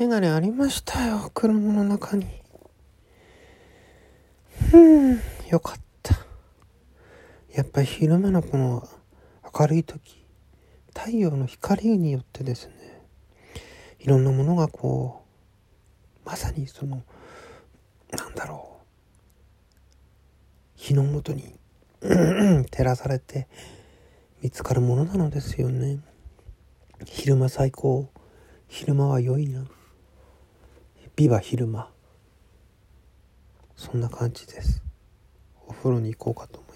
メガネありましたよ車の中に。うんよかった。やっぱり昼間のこの明るい時太陽の光によってですねいろんなものがこうまさにそのなんだろう日のもとに照らされて見つかるものなのですよね。昼間最高昼間は良いな。美は昼間。そんな感じです。お風呂に行こうかと思